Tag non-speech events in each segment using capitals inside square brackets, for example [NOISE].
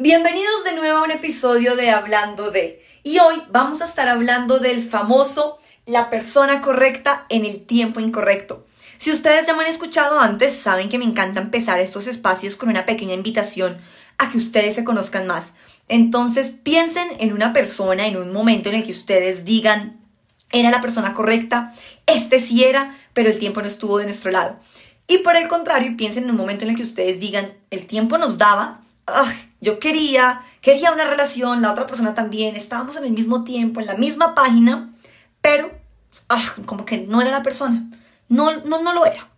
Bienvenidos de nuevo a un episodio de Hablando de. Y hoy vamos a estar hablando del famoso la persona correcta en el tiempo incorrecto. Si ustedes ya me han escuchado antes, saben que me encanta empezar estos espacios con una pequeña invitación a que ustedes se conozcan más. Entonces piensen en una persona, en un momento en el que ustedes digan, era la persona correcta, este sí era, pero el tiempo no estuvo de nuestro lado. Y por el contrario, piensen en un momento en el que ustedes digan, el tiempo nos daba, yo quería, quería una relación, la otra persona también, estábamos en el mismo tiempo, en la misma página, pero ah, como que no era la persona, no, no, no lo era.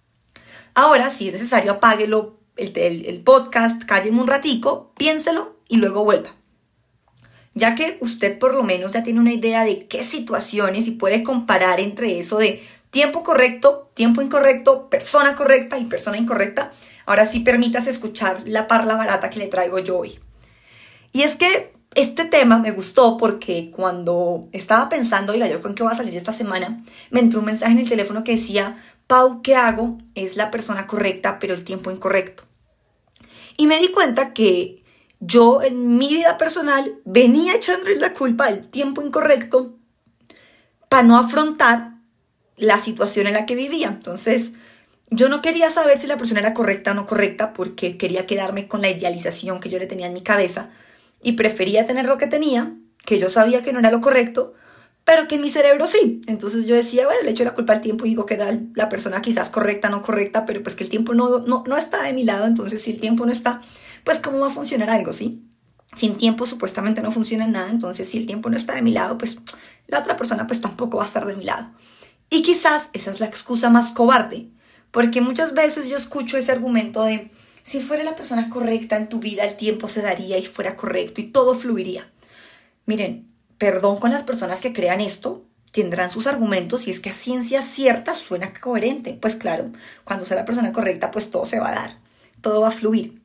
Ahora, si es necesario, apáguelo, el, podcast, cálleme un ratico, piénselo y luego vuelva. Ya que usted por lo menos ya tiene una idea de qué situaciones y puede comparar entre eso de tiempo correcto, tiempo incorrecto, persona correcta y persona incorrecta, Ahora sí permítase escuchar la parla barata que le traigo yo hoy. Y es que este tema me gustó porque cuando estaba pensando, oiga, yo creo que va a salir esta semana, me entró un mensaje en el teléfono que decía, Pau, ¿qué hago? Es la persona correcta, pero el tiempo incorrecto. Y me di cuenta que yo en mi vida personal venía echándole la culpa al tiempo incorrecto para no afrontar la situación en la que vivía. Entonces, yo no quería saber si la persona era correcta o no correcta porque quería quedarme con la idealización que yo le tenía en mi cabeza y prefería tener lo que tenía, que yo sabía que no era lo correcto, pero que mi cerebro sí. Entonces yo decía, bueno, le echo la culpa al tiempo y digo que era la persona quizás correcta, no correcta, pero pues que el tiempo no, no, no está de mi lado, entonces si el tiempo no está, pues cómo va a funcionar algo, ¿sí? Sin tiempo supuestamente no funciona nada, entonces si el tiempo no está de mi lado, pues la otra persona pues tampoco va a estar de mi lado. Y quizás esa es la excusa más cobarde porque muchas veces yo escucho ese argumento de, si fuera la persona correcta en tu vida, el tiempo se daría y fuera correcto y todo fluiría. Miren, perdón con las personas que crean esto, tendrán sus argumentos y es que a ciencia cierta suena coherente. Pues claro, cuando sea la persona correcta, pues todo se va a dar, todo va a fluir.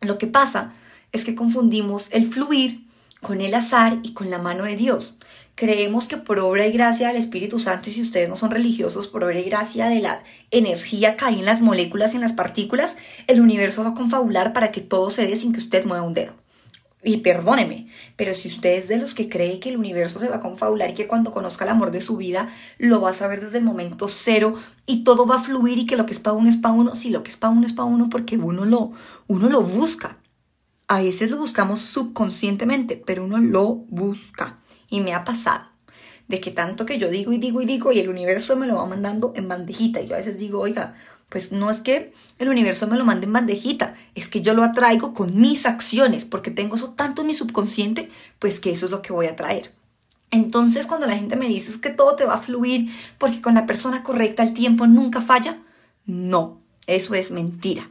Lo que pasa es que confundimos el fluir con el azar y con la mano de Dios. Creemos que por obra y gracia del Espíritu Santo, y si ustedes no son religiosos, por obra y gracia de la energía que hay en las moléculas y en las partículas, el universo va a confabular para que todo se dé sin que usted mueva un dedo. Y perdóneme, pero si usted es de los que cree que el universo se va a confabular y que cuando conozca el amor de su vida lo va a saber desde el momento cero y todo va a fluir y que lo que es para uno es para uno, sí, lo que es para uno es para uno porque uno lo, uno lo busca. A veces lo buscamos subconscientemente, pero uno lo busca. Y me ha pasado de que tanto que yo digo y digo y digo y el universo me lo va mandando en bandejita. Y yo a veces digo, oiga, pues no es que el universo me lo mande en bandejita, es que yo lo atraigo con mis acciones, porque tengo eso tanto en mi subconsciente, pues que eso es lo que voy a traer. Entonces cuando la gente me dice es que todo te va a fluir porque con la persona correcta el tiempo nunca falla, no, eso es mentira.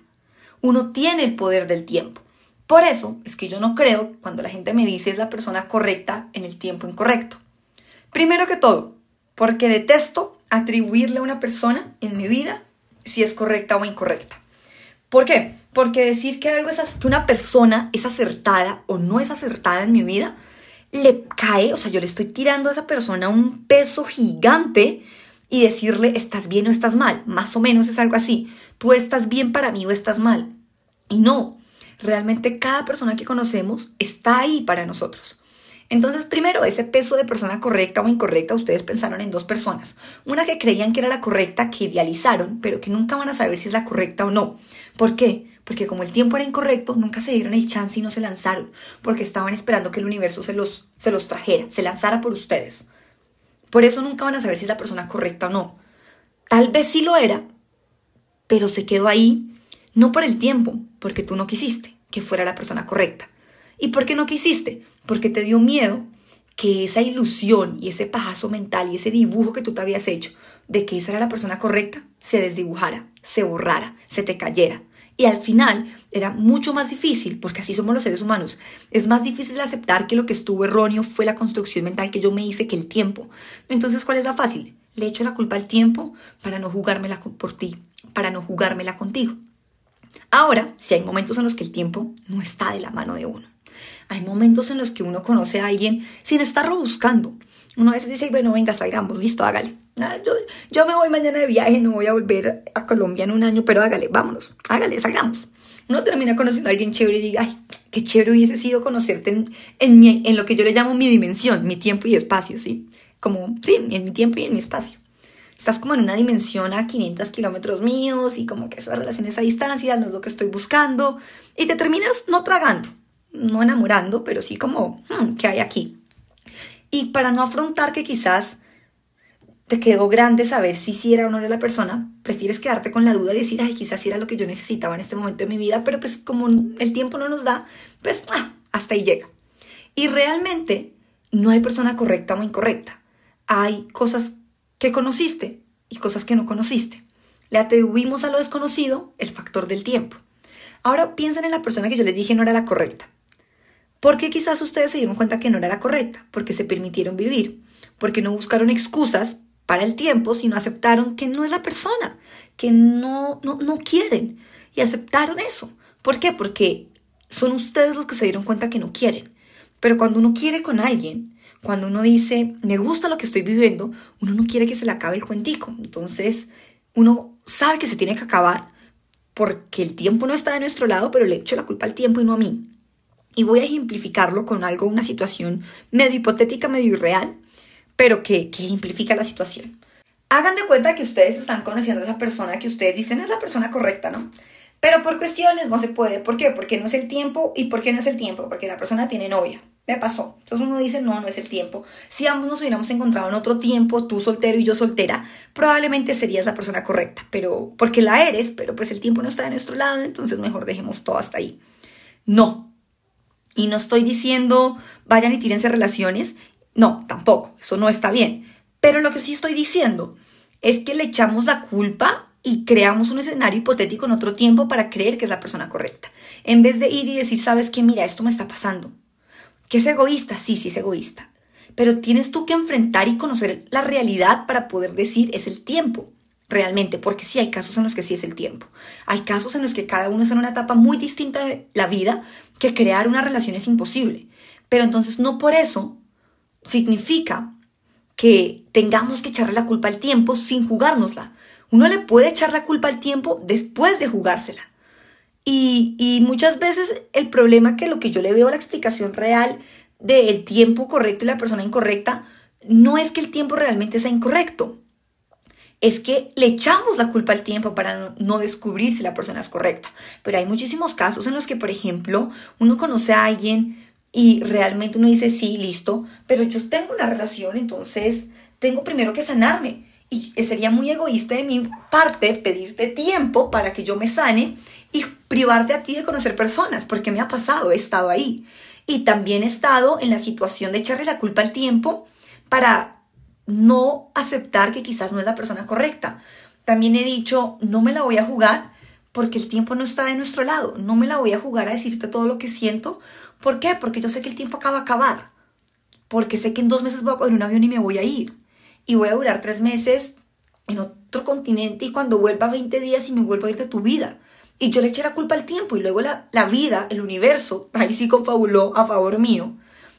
Uno tiene el poder del tiempo. Por eso es que yo no creo cuando la gente me dice es la persona correcta en el tiempo incorrecto. Primero que todo, porque detesto atribuirle a una persona en mi vida si es correcta o incorrecta. ¿Por qué? Porque decir que algo es que una persona es acertada o no es acertada en mi vida le cae, o sea, yo le estoy tirando a esa persona un peso gigante y decirle estás bien o estás mal. Más o menos es algo así. Tú estás bien para mí o estás mal. Y no, realmente cada persona que conocemos está ahí para nosotros. Entonces, primero, ese peso de persona correcta o incorrecta, ustedes pensaron en dos personas. Una que creían que era la correcta, que idealizaron, pero que nunca van a saber si es la correcta o no. ¿Por qué? Porque como el tiempo era incorrecto, nunca se dieron el chance y no se lanzaron, porque estaban esperando que el universo se los, se los trajera, se lanzara por ustedes. Por eso nunca van a saber si es la persona correcta o no. Tal vez sí lo era, pero se quedó ahí no por el tiempo, porque tú no quisiste que fuera la persona correcta. ¿Y por qué no quisiste? Porque te dio miedo que esa ilusión y ese pajazo mental y ese dibujo que tú te habías hecho de que esa era la persona correcta se desdibujara, se borrara, se te cayera. Y al final era mucho más difícil, porque así somos los seres humanos, es más difícil aceptar que lo que estuvo erróneo fue la construcción mental que yo me hice que el tiempo. Entonces, ¿cuál es la fácil? Le echo la culpa al tiempo para no jugármela por ti, para no jugármela contigo. Ahora, si hay momentos en los que el tiempo no está de la mano de uno. Hay momentos en los que uno conoce a alguien sin estarlo buscando. Uno a veces dice, bueno, venga, salgamos, listo, hágale. Yo, yo me voy mañana de viaje, no voy a volver a Colombia en un año, pero hágale, vámonos, hágale, salgamos. uno termina conociendo a alguien chévere y diga, ay, qué chévere hubiese sido conocerte en, mi, en lo que yo le llamo mi dimensión, mi tiempo y espacio, ¿sí? Como, sí, en mi tiempo y en mi espacio. Estás como en una dimensión a 500 kilómetros míos y como que esas relaciones a distancia no es lo que estoy buscando y te terminas no tragando, no enamorando, pero sí como, hmm, ¿qué hay aquí? Y para no afrontar que quizás te quedó grande saber si sí era o no era la persona, prefieres quedarte con la duda y decir, ay, quizás era lo que yo necesitaba en este momento de mi vida, pero pues como el tiempo no nos da, pues ah, hasta ahí llega. Y realmente no hay persona correcta o incorrecta. Hay cosas que conociste y cosas que no conociste. Le atribuimos a lo desconocido el factor del tiempo. Ahora piensen en la persona que yo les dije no era la correcta. ¿Por qué quizás ustedes se dieron cuenta que no era la correcta? Porque se permitieron vivir, porque no buscaron excusas para el tiempo, sino aceptaron que no es la persona, que no, no, no quieren y aceptaron eso. ¿Por qué? Porque son ustedes los que se dieron cuenta que no quieren. Pero cuando uno quiere con alguien, cuando uno dice, me gusta lo que estoy viviendo, uno no quiere que se le acabe el cuentico. Entonces, uno sabe que se tiene que acabar porque el tiempo no está de nuestro lado, pero le echo la culpa al tiempo y no a mí. Y voy a ejemplificarlo con algo, una situación medio hipotética, medio irreal, pero que, que ejemplifica la situación. Hagan de cuenta que ustedes están conociendo a esa persona que ustedes dicen es la persona correcta, ¿no? Pero por cuestiones no se puede. ¿Por qué? Porque no es el tiempo. ¿Y por qué no es el tiempo? Porque la persona tiene novia. Me pasó. Entonces uno dice, no, no es el tiempo. Si ambos nos hubiéramos encontrado en otro tiempo, tú soltero y yo soltera, probablemente serías la persona correcta. Pero, porque la eres, pero pues el tiempo no está de nuestro lado, entonces mejor dejemos todo hasta ahí. No. Y no estoy diciendo, vayan y tírense relaciones no, tampoco, eso no está bien. Pero lo que sí estoy diciendo es que le echamos la culpa y creamos un escenario hipotético en otro tiempo para creer que es la persona correcta. En vez de ir y decir, sabes qué, mira, esto me está pasando. ¿Que es egoísta? Sí, sí es egoísta. Pero tienes tú que enfrentar y conocer la realidad para poder decir es el tiempo. Realmente, porque sí hay casos en los que sí es el tiempo. Hay casos en los que cada uno está en una etapa muy distinta de la vida que crear una relación es imposible. Pero entonces no por eso significa que tengamos que echarle la culpa al tiempo sin jugárnosla. Uno le puede echar la culpa al tiempo después de jugársela. Y, muchas veces el problema que lo que yo le veo la explicación real del tiempo correcto y la persona incorrecta no es que el tiempo realmente sea incorrecto. Es que le echamos la culpa al tiempo para no descubrir si la persona es correcta. Pero hay muchísimos casos en los que, por ejemplo, uno conoce a alguien y realmente uno dice, sí, listo, pero yo tengo una relación, entonces tengo primero que sanarme. Y sería muy egoísta de mi parte pedirte tiempo para que yo me sane y privarte a ti de conocer personas, porque me ha pasado, he estado ahí. Y también he estado en la situación de echarle la culpa al tiempo para no aceptar que quizás no es la persona correcta. También he dicho, no me la voy a jugar porque el tiempo no está de nuestro lado. No me la voy a jugar a decirte todo lo que siento ¿Por qué? Porque yo sé que el tiempo acaba a acabar. Porque sé que en dos meses voy a coger un avión y me voy a ir. Y voy a durar tres meses en otro continente y cuando vuelva 20 días y me vuelvo a ir de tu vida. Y yo le eché la culpa al tiempo y luego la, la vida, el universo, ahí sí confabuló a favor mío.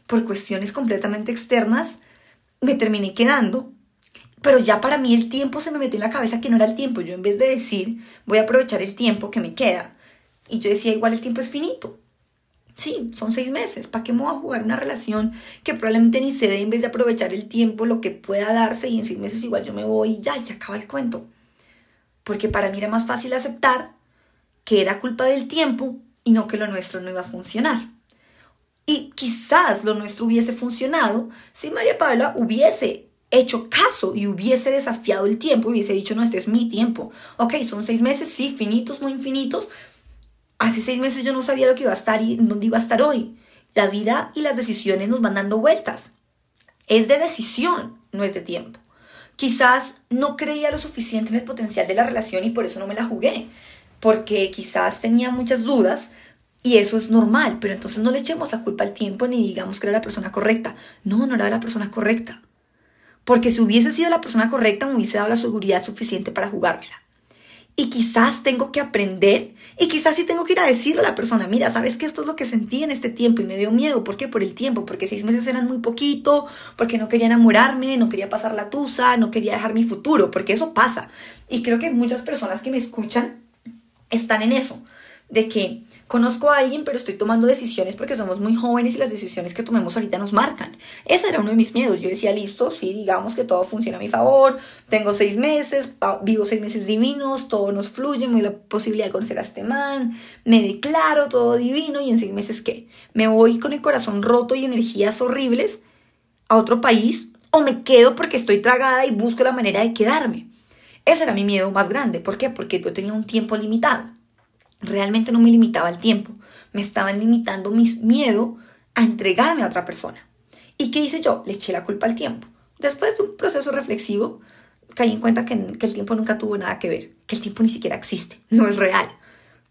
Por cuestiones completamente externas, me terminé quedando. Pero ya para mí el tiempo se me metió en la cabeza que no era el tiempo. Yo en vez de decir, voy a aprovechar el tiempo que me queda. Y yo decía, igual el tiempo es finito. Sí, son seis meses. ¿Para qué me voy a jugar una relación que probablemente ni se dé en vez de aprovechar el tiempo, lo que pueda darse y en seis meses igual yo me voy y ya y se acaba el cuento? Porque para mí era más fácil aceptar que era culpa del tiempo y no que lo nuestro no iba a funcionar. Y quizás lo nuestro hubiese funcionado si María Paula hubiese hecho caso y hubiese desafiado el tiempo, hubiese dicho, no, este es mi tiempo. Ok, son seis meses, sí, finitos, muy infinitos, Hace seis meses yo no sabía lo que iba a estar y dónde iba a estar hoy. La vida y las decisiones nos van dando vueltas. Es de decisión, no es de tiempo. Quizás no creía lo suficiente en el potencial de la relación y por eso no me la jugué. Porque quizás tenía muchas dudas y eso es normal, pero entonces no le echemos la culpa al tiempo ni digamos que era la persona correcta. No, no era la persona correcta. Porque si hubiese sido la persona correcta me hubiese dado la seguridad suficiente para jugármela. Y quizás tengo que aprender y quizás sí tengo que ir a decirle a la persona, mira, sabes que esto es lo que sentí en este tiempo y me dio miedo. ¿Por qué? Por el tiempo, porque seis meses eran muy poquito, porque no quería enamorarme, no quería pasar la tusa, no quería dejar mi futuro, porque eso pasa. Y creo que muchas personas que me escuchan están en eso, de que Conozco a alguien, pero estoy tomando decisiones porque somos muy jóvenes y las decisiones que tomemos ahorita nos marcan. Ese era uno de mis miedos. Yo decía, listo, sí, digamos que todo funciona a mi favor, tengo seis meses, vivo seis meses divinos, todo nos fluye, me doy la posibilidad de conocer a este man, me declaro todo divino y en seis meses, ¿qué? ¿Me voy con el corazón roto y energías horribles a otro país o me quedo porque estoy tragada y busco la manera de quedarme? Ese era mi miedo más grande. ¿Por qué? Porque yo tenía un tiempo limitado realmente no me limitaba el tiempo, me estaban limitando mi miedo a entregarme a otra persona. ¿Y qué hice yo? Le eché la culpa al tiempo. Después de un proceso reflexivo, caí en cuenta que, el tiempo nunca tuvo nada que ver, que el tiempo ni siquiera existe, no es real.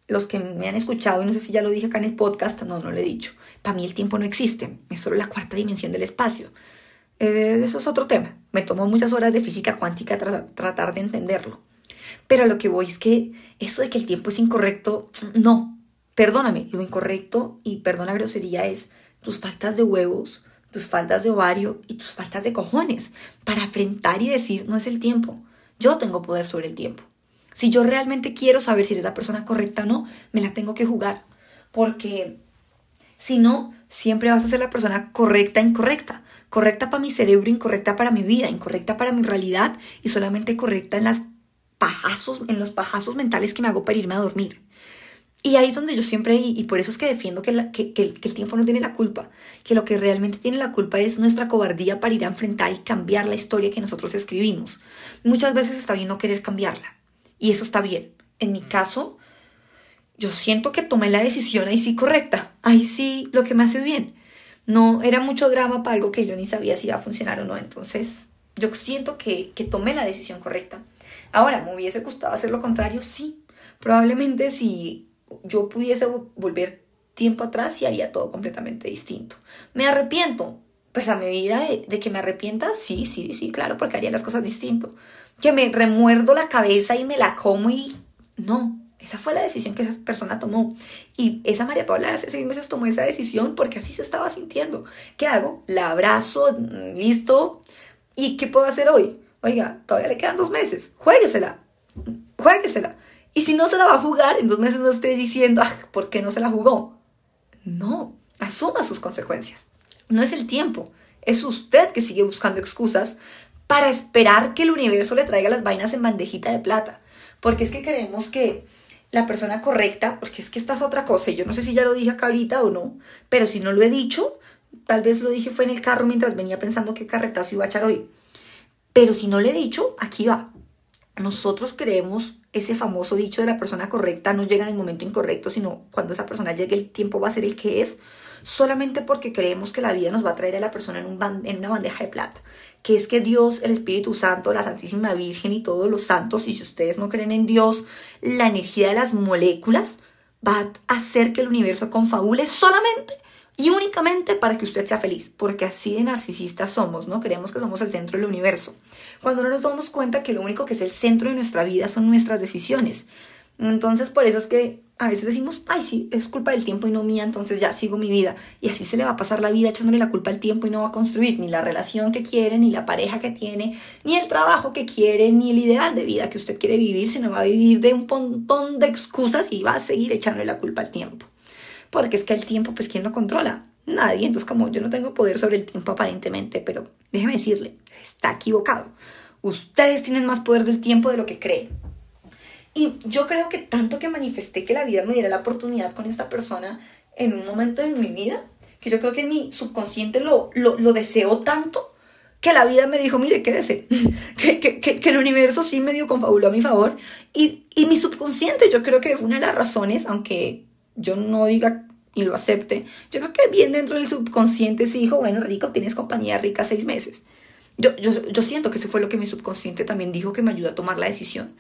Los que me han escuchado, y no sé si ya lo dije acá en el podcast, no, no lo he dicho. Para mí el tiempo no existe, es solo la cuarta dimensión del espacio. Eh, eso es otro tema. Me tomó muchas horas de física cuántica tratar de entenderlo. Pero lo que voy es que eso de que el tiempo es incorrecto, no. Perdóname, lo incorrecto, y perdona grosería, es tus faltas de huevos, tus faltas de ovario y tus faltas de cojones para enfrentar y decir, no es el tiempo. Yo tengo poder sobre el tiempo. Si yo realmente quiero saber si eres la persona correcta o no, me la tengo que jugar. Porque si no, siempre vas a ser la persona correcta, incorrecta. Correcta para mi cerebro, incorrecta para mi vida, incorrecta para mi realidad y solamente correcta en las pajazos, en los pajazos mentales que me hago para irme a dormir. Y ahí es donde yo siempre, y, por eso es que defiendo que, que, el tiempo no tiene la culpa, que lo que realmente tiene la culpa es nuestra cobardía para ir a enfrentar y cambiar la historia que nosotros escribimos. Muchas veces está bien no querer cambiarla, y eso está bien. En mi caso, yo siento que tomé la decisión ahí sí correcta, ahí sí lo que me hace bien. No era mucho drama para algo que yo ni sabía si iba a funcionar o no, entonces yo siento que, que tomé la decisión correcta. Ahora, ¿me hubiese gustado hacer lo contrario? Sí. Probablemente si yo pudiese volver tiempo atrás, sí haría todo completamente distinto. ¿Me arrepiento? Pues a medida de, de, que me arrepienta, sí, sí, sí, claro, porque haría las cosas distinto. Que me remuerdo la cabeza y me la como y... No, esa fue la decisión que esa persona tomó. Y esa María Paula hace seis meses tomó esa decisión porque así se estaba sintiendo. ¿Qué hago? La abrazo, listo. ¿Y qué puedo hacer hoy? Oiga, todavía le quedan dos meses, juéguesela, juéguesela. Y si no se la va a jugar, en dos meses no esté diciendo, ah, ¿por qué no se la jugó? No, asuma sus consecuencias. No es el tiempo, es usted que sigue buscando excusas para esperar que el universo le traiga las vainas en bandejita de plata. Porque es que creemos que la persona correcta, porque es que esta es otra cosa, y yo no sé si ya lo dije acá ahorita o no, pero si no lo he dicho, tal vez lo dije fue en el carro mientras venía pensando qué carretazo iba a echar hoy. Pero si no le he dicho, aquí va. Nosotros creemos ese famoso dicho de la persona correcta no llega en el momento incorrecto, sino cuando esa persona llegue el tiempo va a ser el que es, solamente porque creemos que la vida nos va a traer a la persona en, un en una bandeja de plata. Que es que Dios, el Espíritu Santo, la Santísima Virgen y todos los santos, y si ustedes no creen en Dios, la energía de las moléculas va a hacer que el universo confabule solamente y únicamente para que usted sea feliz, porque así de narcisistas somos, ¿no? Creemos que somos el centro del universo, cuando no nos damos cuenta que lo único que es el centro de nuestra vida son nuestras decisiones. Entonces, por eso es que a veces decimos, ay, sí, es culpa del tiempo y no mía, entonces ya sigo mi vida. Y así se le va a pasar la vida echándole la culpa al tiempo y no va a construir ni la relación que quiere, ni la pareja que tiene, ni el trabajo que quiere, ni el ideal de vida que usted quiere vivir, sino va a vivir de un montón de excusas y va a seguir echándole la culpa al tiempo porque es que el tiempo, pues, ¿quién lo controla? Nadie. Entonces, como yo no tengo poder sobre el tiempo aparentemente, pero déjeme decirle, está equivocado. Ustedes tienen más poder del tiempo de lo que creen. Y yo creo que tanto que manifesté que la vida me diera la oportunidad con esta persona en un momento de mi vida, que yo creo que mi subconsciente lo, lo, lo deseó tanto, que la vida me dijo, mire, quédese, [LAUGHS] que, que, que, el universo sí me dio confabuló a mi favor. Y, y mi subconsciente, yo creo que fue una de las razones, aunque yo no diga y lo acepte, yo creo que bien dentro del subconsciente sí dijo, bueno, rico, tienes compañía rica seis meses. Yo, yo, yo siento que eso fue lo que mi subconsciente también dijo que me ayudó a tomar la decisión.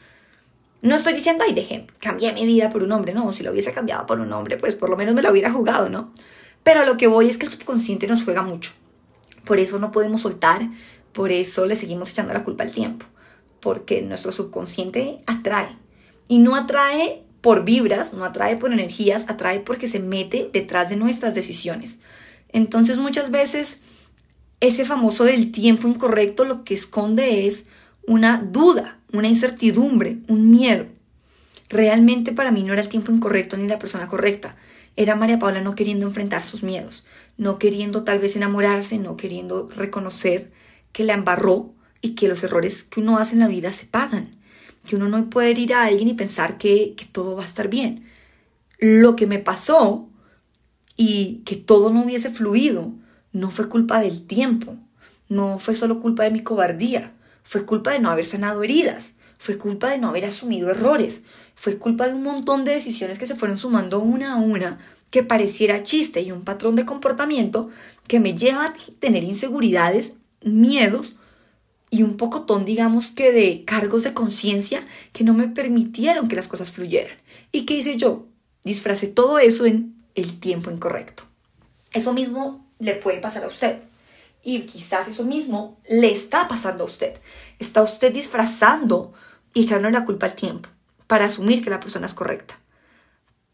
No estoy diciendo, ay, dejé, cambié mi vida por un hombre, no, si lo hubiese cambiado por un hombre, pues por lo menos me lo hubiera jugado, ¿no? Pero lo que voy es que el subconsciente nos juega mucho. Por eso no podemos soltar, por eso le seguimos echando la culpa al tiempo, porque nuestro subconsciente atrae. Y no atrae por vibras, no atrae por energías, atrae porque se mete detrás de nuestras decisiones. Entonces muchas veces ese famoso del tiempo incorrecto lo que esconde es una duda, una incertidumbre, un miedo. Realmente para mí no era el tiempo incorrecto ni la persona correcta. Era María Paula no queriendo enfrentar sus miedos, no queriendo tal vez enamorarse, no queriendo reconocer que la embarró y que los errores que uno hace en la vida se pagan, que uno no puede ir a alguien y pensar que, todo va a estar bien. Lo que me pasó y que todo no hubiese fluido no fue culpa del tiempo, no fue solo culpa de mi cobardía, fue culpa de no haber sanado heridas, fue culpa de no haber asumido errores, fue culpa de un montón de decisiones que se fueron sumando una a una que pareciera chiste y un patrón de comportamiento que me lleva a tener inseguridades, miedos y un pocotón, digamos que de cargos de conciencia que no me permitieron que las cosas fluyeran. ¿Y qué hice yo? Disfracé todo eso en el tiempo incorrecto. Eso mismo le puede pasar a usted. Y quizás eso mismo le está pasando a usted. Está usted disfrazando y echando la culpa al tiempo para asumir que la persona es correcta.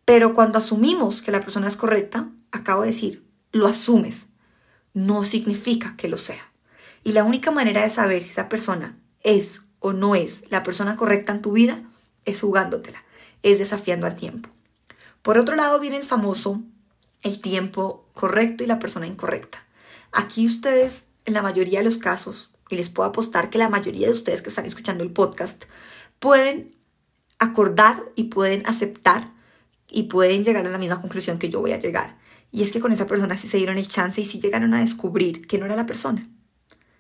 Pero cuando asumimos que la persona es correcta, acabo de decir, lo asumes. No significa que lo sea. Y la única manera de saber si esa persona es o no es la persona correcta en tu vida es jugándotela, es desafiando al tiempo. Por otro lado viene el famoso el tiempo correcto y la persona incorrecta. Aquí ustedes, en la mayoría de los casos, y les puedo apostar que la mayoría de ustedes que están escuchando el podcast, pueden acordar y pueden aceptar y pueden llegar a la misma conclusión que yo voy a llegar. Y es que con esa persona sí se dieron el chance y sí llegaron a descubrir que no era la persona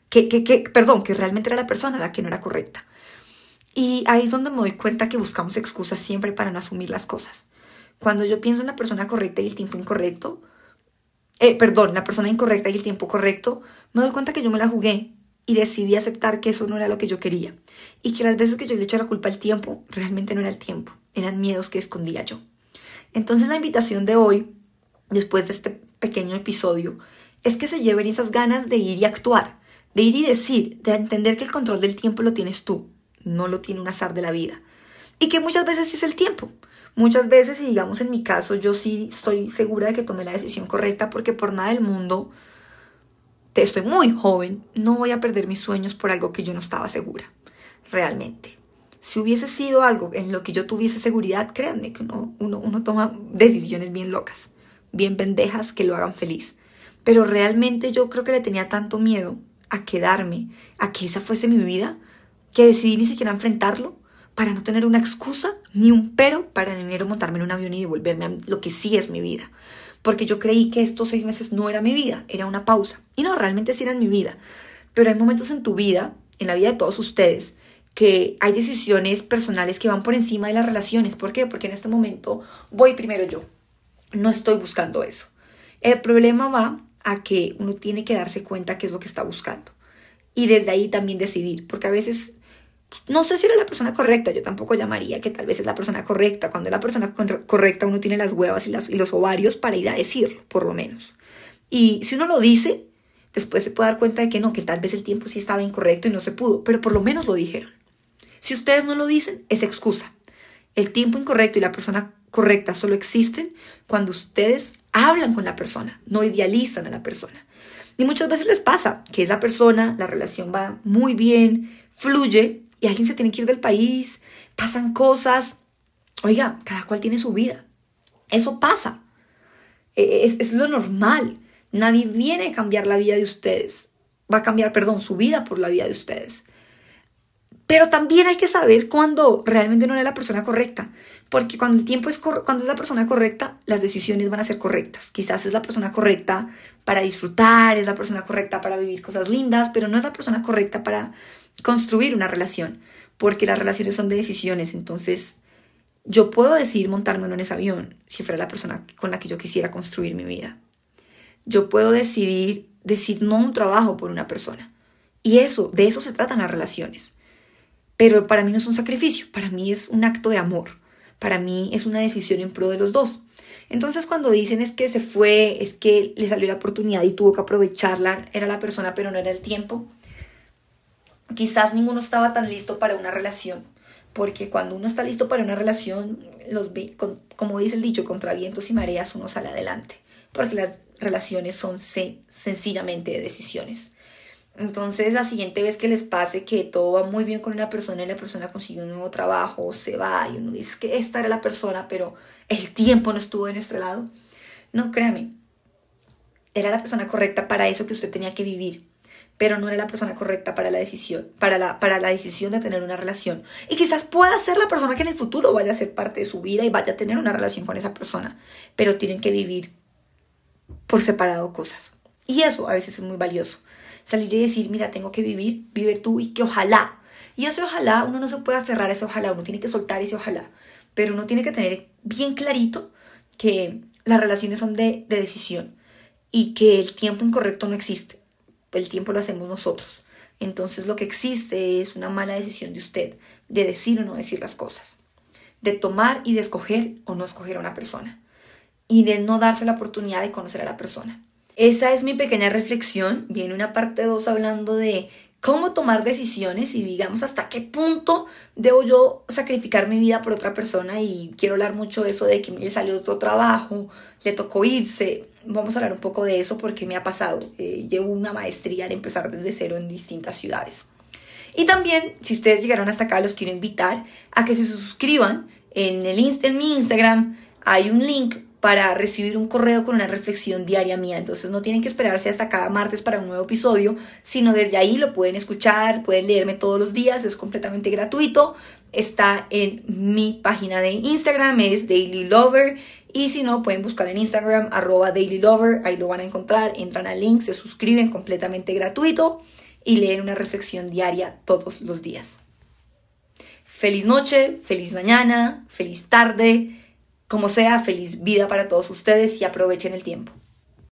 que, que, perdón, que realmente era la persona la que no era correcta. Y ahí es donde me doy cuenta que buscamos excusas siempre para no asumir las cosas. Cuando yo pienso en la persona correcta y el tiempo incorrecto, eh, perdón, la persona incorrecta y el tiempo correcto, me doy cuenta que yo me la jugué y decidí aceptar que eso no era lo que yo quería. Y que las veces que yo le eché la culpa al tiempo, realmente no era el tiempo, eran miedos que escondía yo. Entonces la invitación de hoy, después de este pequeño episodio, es que se lleven esas ganas de ir y actuar de ir y decir, de entender que el control del tiempo lo tienes tú, no lo tiene un azar de la vida. Y que muchas veces es el tiempo. Muchas veces, y digamos en mi caso, yo sí estoy segura de que tomé la decisión correcta porque por nada del mundo, te estoy muy joven, no voy a perder mis sueños por algo que yo no estaba segura, realmente. Si hubiese sido algo en lo que yo tuviese seguridad, créanme que uno, uno, uno toma decisiones bien locas, bien pendejas que lo hagan feliz. Pero realmente yo creo que le tenía tanto miedo a quedarme, a que esa fuese mi vida, que decidí ni siquiera enfrentarlo para no tener una excusa ni un pero para en enero montarme en un avión y devolverme a lo que sí es mi vida. Porque yo creí que estos seis meses no era mi vida, era una pausa. Y no, realmente sí eran mi vida. Pero hay momentos en tu vida, en la vida de todos ustedes, que hay decisiones personales que van por encima de las relaciones. ¿Por qué? Porque en este momento voy primero yo. No estoy buscando eso. El problema va a que uno tiene que darse cuenta qué es lo que está buscando. Y desde ahí también decidir, porque a veces no sé si era la persona correcta, yo tampoco llamaría que tal vez es la persona correcta. Cuando es la persona correcta uno tiene las huevas y, las, y los ovarios para ir a decirlo, por lo menos. Y si uno lo dice, después se puede dar cuenta de que no, que tal vez el tiempo sí estaba incorrecto y no se pudo, pero por lo menos lo dijeron. Si ustedes no lo dicen, es excusa. El tiempo incorrecto y la persona correcta solo existen cuando ustedes hablan con la persona, no idealizan a la persona. Y muchas veces les pasa que es la persona, la relación va muy bien, fluye alguien se tiene que ir del país, pasan cosas. Oiga, cada cual tiene su vida. Eso pasa. E, es, es lo normal. Nadie viene a cambiar la vida de ustedes. Va a cambiar, perdón, su vida por la vida de ustedes. Pero también hay que saber cuando realmente no era la persona correcta, porque cuando el tiempo es cuando es la persona correcta, las decisiones van a ser correctas. Quizás es la persona correcta para disfrutar, es la persona correcta para vivir cosas lindas, pero no es la persona correcta para construir una relación, porque las relaciones son de decisiones, entonces yo puedo decidir montarme en ese avión si fuera la persona con la que yo quisiera construir mi vida. Yo puedo decidir decir no a un trabajo por una persona. Y eso, de eso se tratan las relaciones. Pero para mí no es un sacrificio, para mí es un acto de amor, para mí es una decisión en pro de los dos. Entonces cuando dicen es que se fue, es que le salió la oportunidad y tuvo que aprovecharla, era la persona pero no era el tiempo, quizás ninguno estaba tan listo para una relación, porque cuando uno está listo para una relación, los, como dice el dicho, contra vientos y mareas uno sale adelante, porque las relaciones son sencillamente decisiones. Entonces, la siguiente vez que les pase que todo va muy bien con una persona y la persona consigue un nuevo trabajo o se va y uno dice que esta era la persona, pero el tiempo no estuvo de nuestro lado, No, créame. Era la persona correcta para eso que usted tenía que vivir, pero no era la persona correcta para la decisión, para la, para la decisión de tener una relación. Y quizás pueda ser la persona que en el futuro vaya a ser parte de su vida y vaya a tener una relación con esa persona, pero tienen que vivir por separado cosas. Y eso a veces es muy valioso. Salir y decir, mira, tengo que vivir, vive tú y que ojalá. Y ese ojalá, uno no se puede aferrar a ese ojalá, uno tiene que soltar ese ojalá. Pero uno tiene que tener bien clarito que las relaciones son de, de decisión y que el tiempo incorrecto no existe. El tiempo lo hacemos nosotros. Entonces lo que existe es una mala decisión de usted, de decir o no decir las cosas, de tomar y de escoger o no escoger a una persona y de no darse la oportunidad de conocer a la persona. Esa es mi pequeña reflexión. Viene una parte 2 hablando de cómo tomar decisiones y digamos hasta qué punto debo yo sacrificar mi vida por otra persona y quiero hablar mucho de eso de que le salió otro trabajo, le tocó irse. Vamos a hablar un poco de eso porque me ha pasado. Eh, llevo una maestría en empezar desde cero en distintas ciudades. Y también, si ustedes llegaron hasta acá, los quiero invitar a que se suscriban en, el en mi Instagram. Hay un link para recibir un correo con una reflexión diaria mía. Entonces no tienen que esperarse hasta cada martes para un nuevo episodio, sino desde ahí lo pueden escuchar, pueden leerme todos los días, es completamente gratuito. Está en mi página de Instagram, es Daily Lover. Y si no, pueden buscar en Instagram arroba Daily Lover, ahí lo van a encontrar, entran al link, se suscriben completamente gratuito y leen una reflexión diaria todos los días. Feliz noche, feliz mañana, feliz tarde como sea, feliz vida para todos ustedes y aprovechen el tiempo.